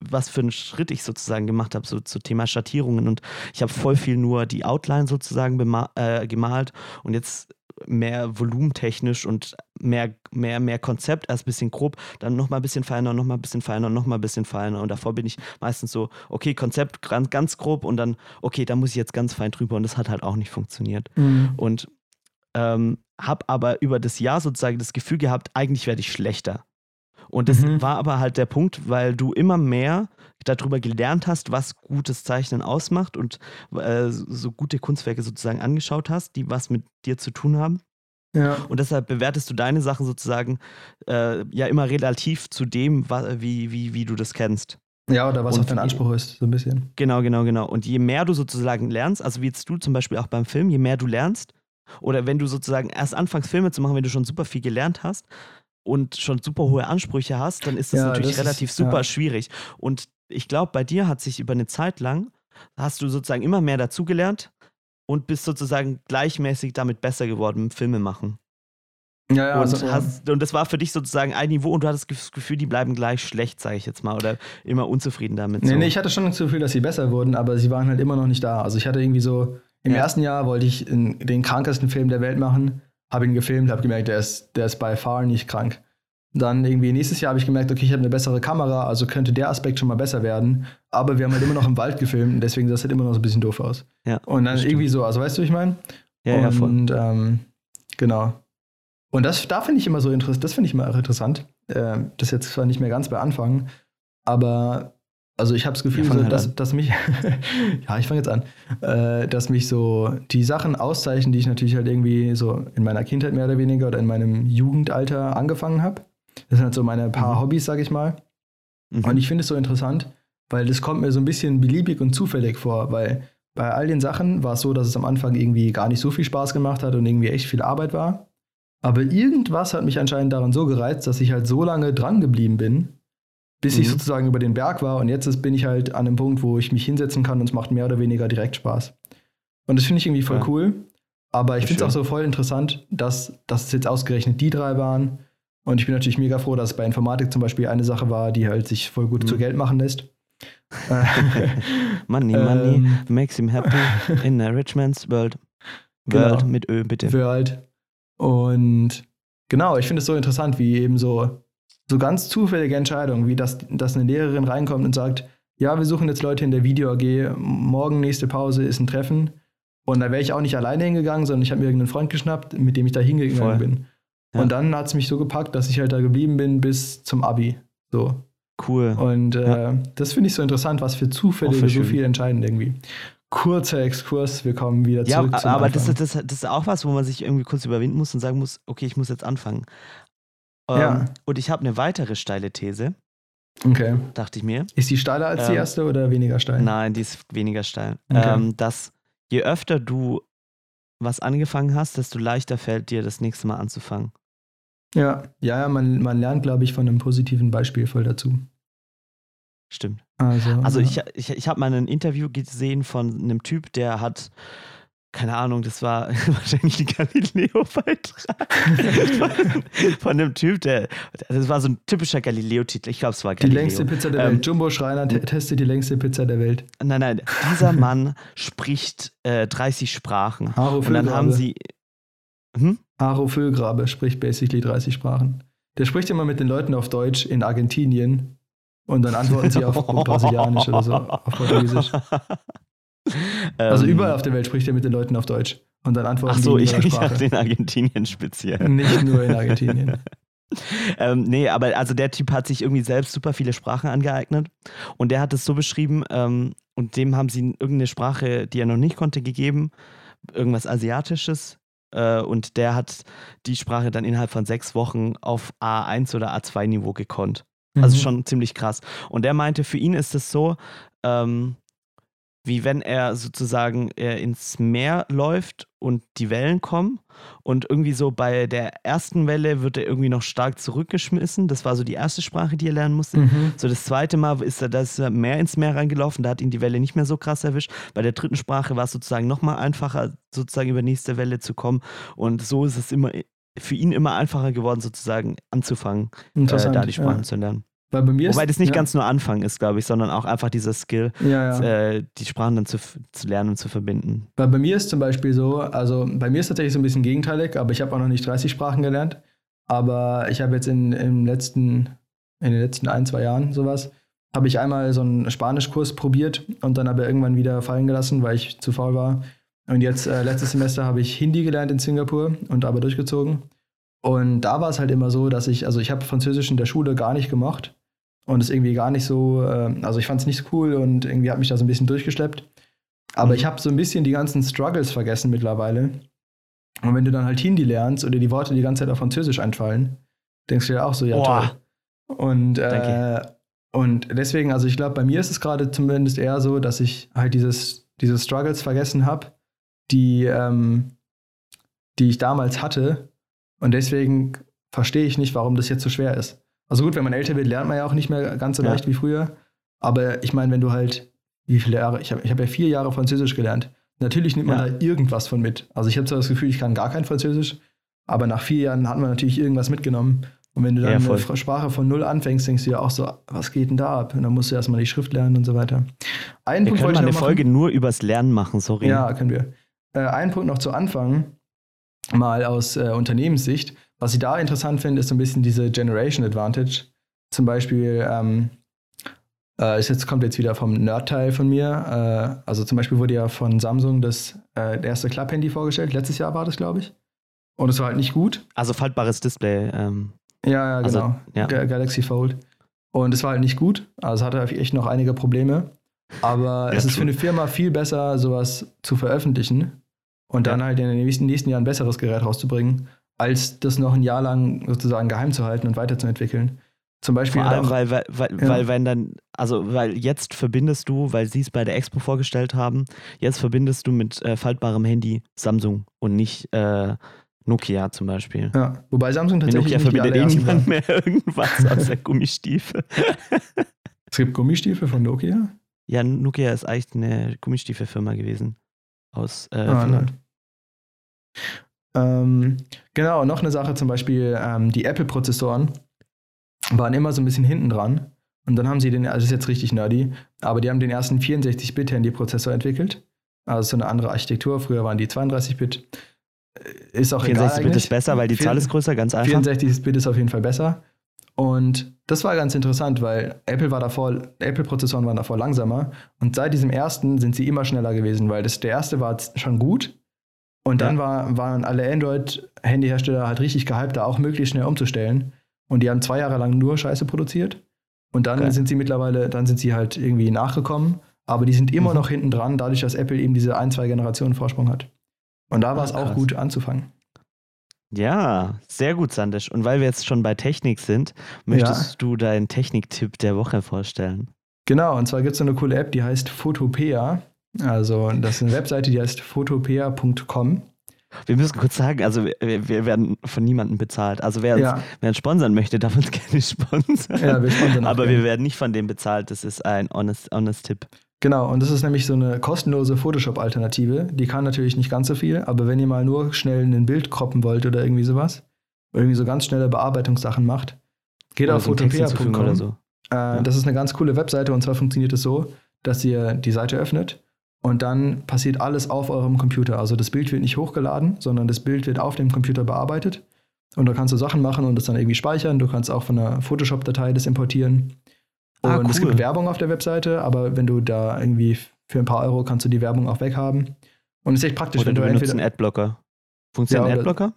Speaker 5: was für einen Schritt ich sozusagen gemacht habe, so zu Thema Schattierungen. Und ich habe voll viel nur die Outline sozusagen äh, gemalt und jetzt mehr volumentechnisch und mehr, mehr, mehr Konzept, erst ein bisschen grob, dann nochmal ein bisschen feiner, nochmal ein bisschen feiner, nochmal ein bisschen feiner. Und davor bin ich meistens so, okay, Konzept ganz, ganz grob und dann, okay, da muss ich jetzt ganz fein drüber und das hat halt auch nicht funktioniert.
Speaker 1: Mhm.
Speaker 5: Und ähm, habe aber über das Jahr sozusagen das Gefühl gehabt, eigentlich werde ich schlechter. Und das
Speaker 1: Mhm.
Speaker 5: war aber halt der Punkt, weil du immer mehr darüber gelernt hast, was gutes Zeichnen ausmacht und äh, so gute Kunstwerke sozusagen angeschaut hast, die was mit dir zu tun haben.
Speaker 1: Ja.
Speaker 5: Und deshalb bewertest du deine Sachen sozusagen äh, ja immer relativ zu dem, wie, wie, wie du das kennst.
Speaker 1: ja, oder was
Speaker 5: Und
Speaker 1: auch dein Anspruch ist, so ein bisschen.
Speaker 5: Genau, genau, genau. Und je mehr du sozusagen lernst, also wie jetzt du zum Beispiel auch beim Film, je mehr du lernst, oder wenn du sozusagen erst anfängst, Filme zu machen, wenn du schon super viel gelernt hast und schon super hohe Ansprüche hast, dann ist das
Speaker 1: Ja,
Speaker 5: natürlich
Speaker 1: das ist-
Speaker 5: relativ super
Speaker 1: ja.
Speaker 5: schwierig. Und ich glaube, bei dir hat sich über eine Zeit lang, hast du sozusagen immer mehr dazugelernt und bist sozusagen gleichmäßig damit besser geworden im Filme machen.
Speaker 1: Ja, ja,
Speaker 5: und,
Speaker 1: also, ja.
Speaker 5: hast, und das war für dich sozusagen ein Niveau und du hattest das Gefühl, die bleiben gleich schlecht, sage ich jetzt mal, oder immer unzufrieden damit.
Speaker 1: Nee,
Speaker 5: so.
Speaker 1: nee, ich hatte schon das Gefühl, dass sie besser wurden, aber sie waren halt immer noch nicht da. Also ich hatte irgendwie so, im
Speaker 5: Ja.
Speaker 1: ersten Jahr wollte ich den krankesten Film der Welt machen, habe ihn gefilmt, habe gemerkt, der ist, der ist by far nicht krank. Dann irgendwie nächstes Jahr habe ich gemerkt, okay, ich habe eine bessere Kamera, also könnte der Aspekt schon mal besser werden. Aber wir haben halt immer noch im Wald gefilmt und deswegen sah das halt immer noch so ein bisschen doof aus.
Speaker 5: Ja,
Speaker 1: Und dann irgendwie so, also weißt du, wie ich meine?
Speaker 5: ja, ja, voll.
Speaker 1: Und ähm, genau. Und das, da finde ich immer so interessant, das finde ich immer auch interessant. Ähm, das ist jetzt zwar nicht mehr ganz bei Anfang, aber also ich habe das Gefühl,
Speaker 5: Ja,
Speaker 1: so,
Speaker 5: halt
Speaker 1: dass, dass mich, ja, ich fange jetzt an, äh, dass mich so die Sachen auszeichnen, die ich natürlich halt irgendwie so in meiner Kindheit mehr oder weniger oder in meinem Jugendalter angefangen habe. Das sind halt so meine paar
Speaker 5: Mhm.
Speaker 1: Hobbys, sag ich mal.
Speaker 5: Mhm.
Speaker 1: Und ich finde es so interessant, weil das kommt mir so ein bisschen beliebig und zufällig vor, weil bei all den Sachen war es so, dass es am Anfang irgendwie gar nicht so viel Spaß gemacht hat und irgendwie echt viel Arbeit war. Aber irgendwas hat mich anscheinend daran so gereizt, dass ich halt so lange dran geblieben bin, bis ich
Speaker 5: Mhm.
Speaker 1: sozusagen über den Berg war. Und jetzt ist, bin ich halt an einem Punkt, wo ich mich hinsetzen kann und es macht mehr oder weniger direkt Spaß. Und das finde ich irgendwie voll
Speaker 5: Ja.
Speaker 1: cool. Aber ich finde es auch so voll interessant, dass, dass es jetzt ausgerechnet die drei waren. Und ich bin natürlich mega froh, dass es bei Informatik zum Beispiel eine Sache war, die halt sich voll gut
Speaker 5: Mhm.
Speaker 1: zu Geld machen lässt.
Speaker 5: Money, money
Speaker 1: Ähm.
Speaker 5: makes him happy in a rich man's world.
Speaker 1: Genau.
Speaker 5: World mit Ö, bitte.
Speaker 1: World. Und genau, ich finde es so interessant, wie eben so, so ganz zufällige Entscheidungen, wie das, dass eine Lehrerin reinkommt und sagt, ja, wir suchen jetzt Leute in der Video AG, morgen nächste Pause ist ein Treffen. Und da wäre ich auch nicht alleine hingegangen, sondern ich habe mir irgendeinen Freund geschnappt, mit dem ich da hingegangen
Speaker 5: Voll.
Speaker 1: bin.
Speaker 5: Ja.
Speaker 1: Und dann hat es mich so gepackt, dass ich halt da geblieben bin bis zum Abi. So.
Speaker 5: Cool.
Speaker 1: Und äh,
Speaker 5: Ja.
Speaker 1: das finde ich so interessant, was für Zufälle
Speaker 5: voll
Speaker 1: so viel entscheiden irgendwie. Kurzer Exkurs, wir kommen wieder
Speaker 5: Ja,
Speaker 1: zurück zum
Speaker 5: aber das, das, das ist auch was, wo man sich irgendwie kurz überwinden muss und sagen muss, okay, ich muss jetzt anfangen. Ähm,
Speaker 1: Ja.
Speaker 5: Und ich habe eine weitere steile These,
Speaker 1: Okay.
Speaker 5: dachte ich mir.
Speaker 1: Ist die steiler als die
Speaker 5: Ähm,
Speaker 1: erste oder weniger steil?
Speaker 5: Nein, die ist weniger steil.
Speaker 1: Okay.
Speaker 5: Ähm, dass je öfter du was angefangen hast, desto leichter fällt dir das nächste Mal anzufangen.
Speaker 1: Ja, ja, ja man, man lernt, glaube ich, von einem positiven Beispiel voll dazu.
Speaker 5: Stimmt.
Speaker 1: Also,
Speaker 5: Also
Speaker 1: ja.
Speaker 5: ich, ich, ich habe mal ein Interview gesehen von einem Typ, der hat, keine Ahnung, das war wahrscheinlich ein Galileo-Beitrag. von, einem Typ, der, das war so ein typischer Galileo-Titel. Ich glaube, es war
Speaker 1: die
Speaker 5: Galileo.
Speaker 1: längste Pizza der
Speaker 5: Ähm,
Speaker 1: Welt. Jumbo Schreiner te- testet die längste Pizza der Welt.
Speaker 5: Nein, nein, dieser Mann spricht äh, 30 Sprachen.
Speaker 1: Haro
Speaker 5: Und dann haben
Speaker 1: Füllgrabe.
Speaker 5: sie. Hm?
Speaker 1: Haro Füllgrabe spricht basically 30 Sprachen. Der spricht immer mit den Leuten auf Deutsch in Argentinien und dann antworten sie auf Brasilianisch oder so, auf Portugiesisch. Also
Speaker 5: Ähm,
Speaker 1: überall auf der Welt spricht er mit den Leuten auf Deutsch und dann antworten
Speaker 5: Ach so,
Speaker 1: die
Speaker 5: ich,
Speaker 1: in
Speaker 5: ich
Speaker 1: Sprache.
Speaker 5: dachte in Argentinien speziell.
Speaker 1: Nicht nur in Argentinien.
Speaker 5: ähm, nee, aber also der Typ hat sich irgendwie selbst super viele Sprachen angeeignet und der hat es so beschrieben ähm, und dem haben sie irgendeine Sprache, die er noch nicht konnte, gegeben, irgendwas Asiatisches äh, und der hat die Sprache dann innerhalb von sechs Wochen auf A1 oder A2-Niveau gekonnt. Also
Speaker 1: Mhm.
Speaker 5: schon ziemlich krass. Und der meinte, für ihn ist es so, ähm, wie wenn er sozusagen äh, ins Meer läuft und die Wellen kommen. Und irgendwie so bei der ersten Welle wird er irgendwie noch stark zurückgeschmissen. Das war so die erste Sprache, die er lernen musste.
Speaker 1: Mhm.
Speaker 5: So das zweite Mal ist er, da ist er mehr ins Meer reingelaufen, da hat ihn die Welle nicht mehr so krass erwischt. Bei der dritten Sprache war es sozusagen nochmal einfacher, sozusagen über nächste Welle zu kommen. Und so ist es immer für ihn immer einfacher geworden, sozusagen anzufangen, äh, da die Sprachen
Speaker 1: ja.
Speaker 5: zu lernen.
Speaker 1: Weil bei mir
Speaker 5: Wobei
Speaker 1: ist,
Speaker 5: das nicht
Speaker 1: ja,
Speaker 5: ganz nur Anfang ist, glaube ich, sondern auch einfach dieser Skill,
Speaker 1: Ja, ja.
Speaker 5: äh, die Sprachen dann zu, zu lernen und zu verbinden.
Speaker 1: Weil bei mir ist zum Beispiel so, also bei mir ist tatsächlich so ein bisschen gegenteilig, aber ich habe auch noch nicht 30 Sprachen gelernt. Aber ich habe jetzt in, im letzten, in den letzten ein, zwei Jahren sowas, habe ich einmal so einen Spanischkurs probiert und dann aber irgendwann wieder fallen gelassen, weil ich zu faul war. Und jetzt, äh, letztes Semester, habe ich Hindi gelernt in Singapur und aber durchgezogen. Und da war es halt immer so, dass ich, also ich habe Französisch in der Schule gar nicht gemocht und es irgendwie gar nicht so, äh, also ich fand es nicht so cool und irgendwie hat mich da so ein bisschen durchgeschleppt. Aber
Speaker 5: Mhm.
Speaker 1: ich habe so ein bisschen die ganzen Struggles vergessen mittlerweile. Und wenn du dann halt Hindi lernst oder die Worte die ganze Zeit auf Französisch einfallen, denkst du ja auch so, ja
Speaker 5: Boah.
Speaker 1: toll. Und, äh, und deswegen, also ich glaube, bei mir ist es gerade zumindest eher so, dass ich halt dieses, diese Struggles vergessen habe, die, ähm, die ich damals hatte. Und deswegen verstehe ich nicht, warum das jetzt so schwer ist. Also gut, wenn man älter wird, lernt man ja auch nicht mehr ganz so
Speaker 5: Ja.
Speaker 1: leicht wie früher. Aber ich meine, wenn du halt, wie viele Jahre, ich habe ich hab ja vier Jahre Französisch gelernt. Natürlich nimmt man
Speaker 5: Ja.
Speaker 1: da irgendwas von mit. Also ich habe zwar das Gefühl, ich kann gar kein Französisch, aber nach vier Jahren hat man natürlich irgendwas mitgenommen. Und wenn du dann
Speaker 5: Ja,
Speaker 1: eine Sprache von null anfängst, denkst du ja auch so, was geht denn da ab? Und dann musst du erstmal die Schrift lernen und so weiter. Einen
Speaker 5: Wir
Speaker 1: Punkt
Speaker 5: können
Speaker 1: wollte
Speaker 5: eine
Speaker 1: noch
Speaker 5: Folge
Speaker 1: machen.
Speaker 5: nur übers Lernen machen, sorry.
Speaker 1: Ja, können wir. Äh, ein Punkt noch zu Anfang, mal aus äh, Unternehmenssicht. Was ich da interessant finde, ist so ein bisschen diese Generation Advantage. Zum Beispiel, ähm, äh, ist jetzt kommt jetzt wieder vom Nerd-Teil von mir. Äh, also zum Beispiel wurde ja von Samsung das äh, erste Club-Handy vorgestellt. Letztes Jahr war das, glaube ich. Und es war halt nicht gut.
Speaker 5: Also faltbares Display. Ähm,
Speaker 1: Ja, ja,
Speaker 5: Also,
Speaker 1: genau.
Speaker 5: ja.
Speaker 1: Ga- Galaxy Fold. Und es war halt nicht gut. Also es hatte echt noch einige Probleme. Aber
Speaker 5: Ja,
Speaker 1: es ist für
Speaker 5: true.
Speaker 1: eine Firma viel besser, sowas zu veröffentlichen und dann
Speaker 5: Ja.
Speaker 1: halt in den nächsten, nächsten Jahren ein besseres Gerät rauszubringen, als das noch ein Jahr lang sozusagen geheim zu halten und weiterzuentwickeln. Zum Beispiel
Speaker 5: vor allem,
Speaker 1: auch,
Speaker 5: weil, weil, weil,
Speaker 1: Ja.
Speaker 5: weil wenn dann, also weil jetzt verbindest du, weil sie es bei der Expo vorgestellt haben, jetzt verbindest du mit äh, faltbarem Handy Samsung und nicht äh, Nokia zum Beispiel.
Speaker 1: ja, wobei Samsung
Speaker 5: Mit
Speaker 1: tatsächlich
Speaker 5: Nokia
Speaker 1: nicht die
Speaker 5: verbindet eh niemand mehr irgendwas außer Gummistiefel.
Speaker 1: Es gibt Gummistiefel von Nokia.
Speaker 5: Ja, Nokia ist eigentlich eine Gummistiefelfirma gewesen. Aus äh,
Speaker 1: Ah,
Speaker 5: Finnland.
Speaker 1: Ähm, genau, noch eine Sache zum Beispiel, ähm, die Apple-Prozessoren waren immer so ein bisschen hinten dran. Und dann haben sie den, also das ist jetzt richtig nerdy, aber die haben den ersten 64-Bit-Handy-Prozessor entwickelt. Also so eine andere Architektur. Früher waren die 32-Bit. Äh, Ist auch egal
Speaker 5: 64 Bit ist besser, weil die Zahl ist größer, ganz einfach.
Speaker 1: 64-Bit ist auf jeden Fall besser. Und das war ganz interessant, weil Apple war davor, Apple-Prozessoren waren davor langsamer. Und seit diesem ersten sind sie immer schneller gewesen, weil das, der erste war schon gut. Und dann
Speaker 5: Ja.
Speaker 1: war, waren alle Android-Handyhersteller halt richtig gehypt, da auch möglichst schnell umzustellen. Und die haben zwei Jahre lang nur Scheiße produziert. Und dann
Speaker 5: Geil.
Speaker 1: sind sie mittlerweile, dann sind sie halt irgendwie nachgekommen. Aber die sind immer
Speaker 5: Mhm.
Speaker 1: noch hinten dran, dadurch, dass Apple eben diese ein, zwei Generationen Vorsprung hat. Und da war es
Speaker 5: Ah,
Speaker 1: auch gut anzufangen.
Speaker 5: Ja, sehr gut, Sandisch. Und weil wir jetzt schon bei Technik sind, möchtest du deinen Techniktipp der Woche vorstellen?
Speaker 1: Genau, und zwar gibt es so eine coole App, die heißt Photopea. Also, das ist eine Webseite, die heißt photopea.com.
Speaker 5: Wir müssen kurz sagen, also wir, wir werden von niemandem bezahlt. Also wer uns,
Speaker 1: Ja,
Speaker 5: wer uns sponsern möchte, darf uns gerne sponsern.
Speaker 1: Ja, wir sponsern
Speaker 5: Aber
Speaker 1: gerne.
Speaker 5: wir werden nicht von dem bezahlt. Das ist ein honest, honest Tipp.
Speaker 1: genau. Und das ist nämlich so eine kostenlose Photoshop-Alternative. Die kann natürlich nicht ganz so viel, aber wenn ihr mal nur schnell ein Bild croppen wollt oder irgendwie sowas, irgendwie so ganz schnelle Bearbeitungssachen macht, geht
Speaker 5: Oder
Speaker 1: auf
Speaker 5: so
Speaker 1: photopea.com.
Speaker 5: oder so.
Speaker 1: Äh, Das ist eine ganz coole Webseite und zwar funktioniert es so, dass ihr die Seite öffnet und dann passiert alles auf eurem Computer. Also das Bild wird nicht hochgeladen, sondern das Bild wird auf dem Computer bearbeitet. Und da kannst du Sachen machen und das dann irgendwie speichern. Du kannst auch von einer Photoshop-Datei das importieren. Und
Speaker 5: Ah,
Speaker 1: es
Speaker 5: cool.
Speaker 1: gibt Werbung auf der Webseite, aber wenn du da irgendwie für ein paar Euro kannst du die Werbung auch weghaben. Und es ist echt praktisch,
Speaker 5: Oder
Speaker 1: wenn
Speaker 5: du
Speaker 1: du
Speaker 5: benutzt einen
Speaker 1: entweder.
Speaker 5: Adblocker. Funktioniert
Speaker 1: Ja,
Speaker 5: ein Adblocker?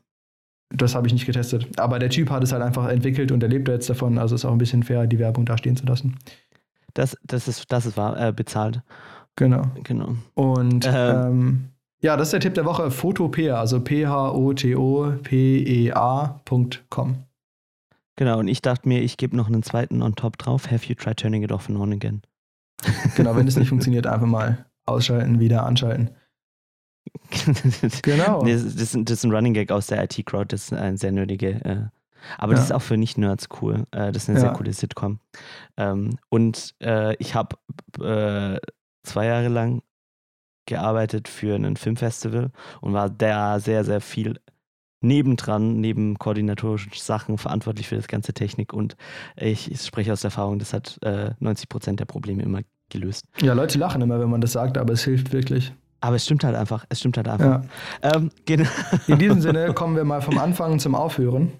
Speaker 1: Das habe ich nicht getestet. Aber der Typ hat es halt einfach entwickelt und er lebt jetzt davon. Also ist auch ein bisschen fair, die Werbung da stehen zu lassen.
Speaker 5: Das, das ist, das ist wahr, äh, bezahlt.
Speaker 1: Genau.
Speaker 5: Genau.
Speaker 1: Und
Speaker 5: Ähm.
Speaker 1: ähm, ja, das ist der Tipp der Woche. Photopea, also P-H-O-T-O-P-E-A.com.
Speaker 5: Genau, und ich dachte mir, ich gebe noch einen zweiten on top drauf. Have you tried turning it off and on again?
Speaker 1: Genau, wenn das nicht funktioniert, einfach mal ausschalten, wieder anschalten. Genau.
Speaker 5: Das, das, ist- das ist ein Running Gag aus der IT-Crowd, das ist ein sehr nötige. Äh, aber das
Speaker 1: Ja.
Speaker 5: ist auch für Nicht-Nerds cool. Äh, das ist eine
Speaker 1: Ja.
Speaker 5: sehr coole Sitcom. Ähm, und äh, ich habe äh, zwei Jahre lang gearbeitet für ein Filmfestival und war da sehr, sehr viel nebendran, neben koordinatorischen Sachen verantwortlich für das ganze Technik. Und ich, ich spreche aus Erfahrung, das hat äh, 90 Prozent der Probleme immer gelöst.
Speaker 1: Ja, Leute lachen immer, wenn man das sagt, aber es hilft wirklich.
Speaker 5: Aber es stimmt halt einfach. Es stimmt halt einfach.
Speaker 1: Ja.
Speaker 5: Ähm, genau.
Speaker 1: In diesem Sinne kommen wir mal vom Anfang zum Aufhören.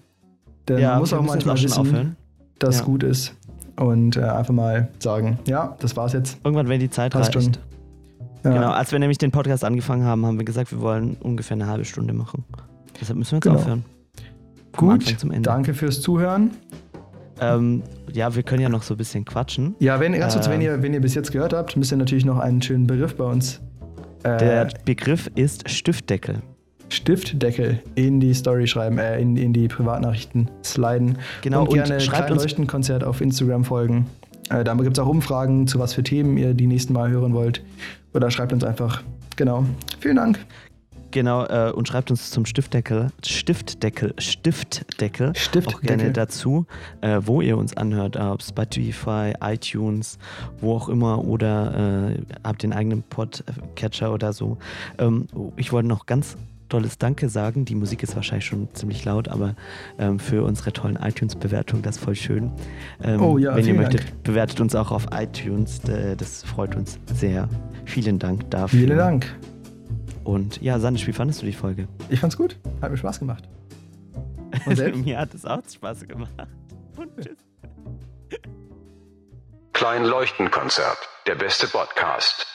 Speaker 1: Denn man muss auch manchmal wissen,
Speaker 5: aufhören.
Speaker 1: dass
Speaker 5: Ja.
Speaker 1: gut ist. Und äh, einfach mal sagen, ja, das war's jetzt.
Speaker 5: Irgendwann, wenn die Zeit
Speaker 1: Passt
Speaker 5: reicht.
Speaker 1: Ja.
Speaker 5: Genau, als wir nämlich den Podcast angefangen haben, haben wir gesagt, wir wollen ungefähr eine halbe Stunde machen. Deshalb müssen wir jetzt
Speaker 1: Genau.
Speaker 5: aufhören. Vom
Speaker 1: Gut,
Speaker 5: Anfang zum Ende.
Speaker 1: danke fürs Zuhören.
Speaker 5: Ähm, ja, wir können ja noch so ein bisschen quatschen.
Speaker 1: Ja, wenn, ganz kurz,
Speaker 5: Ähm.
Speaker 1: wenn, ihr, wenn ihr bis jetzt gehört habt, müsst ihr natürlich noch einen schönen Begriff bei uns äh,
Speaker 5: Der Begriff ist Stiftdeckel.
Speaker 1: Stiftdeckel in die Story schreiben, äh, in, in die Privatnachrichten sliden.
Speaker 5: Genau,
Speaker 1: und
Speaker 5: und
Speaker 1: gerne
Speaker 5: schreibt uns-
Speaker 1: Leuchtenkonzert auf Instagram folgen. Äh, da gibt es auch Umfragen, zu was für Themen ihr die nächsten Mal hören wollt. Oder schreibt uns einfach. Genau. Vielen Dank.
Speaker 5: Genau, äh, und schreibt uns zum Stiftdeckel, Stiftdeckel, Stiftdeckel,
Speaker 1: Stiftdeckel.
Speaker 5: auch gerne dazu, äh, wo ihr uns anhört, ob Spotify, iTunes, wo auch immer, oder äh, habt den eigenen Podcatcher oder so. Ähm, ich wollte noch ganz tolles Danke sagen. Die Musik ist wahrscheinlich schon ziemlich laut, aber ähm, für unsere tollen iTunes-Bewertungen, das ist voll schön. Ähm,
Speaker 1: Oh ja,
Speaker 5: wenn ihr möchtet,
Speaker 1: Dank.
Speaker 5: bewertet uns auch auf iTunes. d- Das freut uns sehr. Vielen Dank dafür.
Speaker 1: Vielen Dank.
Speaker 5: Und ja, Sandisch, wie fandest du die Folge?
Speaker 1: Ich fand's gut. Hat mir Spaß gemacht. Und selbst?
Speaker 5: Mir hat es auch Spaß gemacht. Und tschüss.
Speaker 3: Klein Leuchtenkonzert. Der beste Podcast.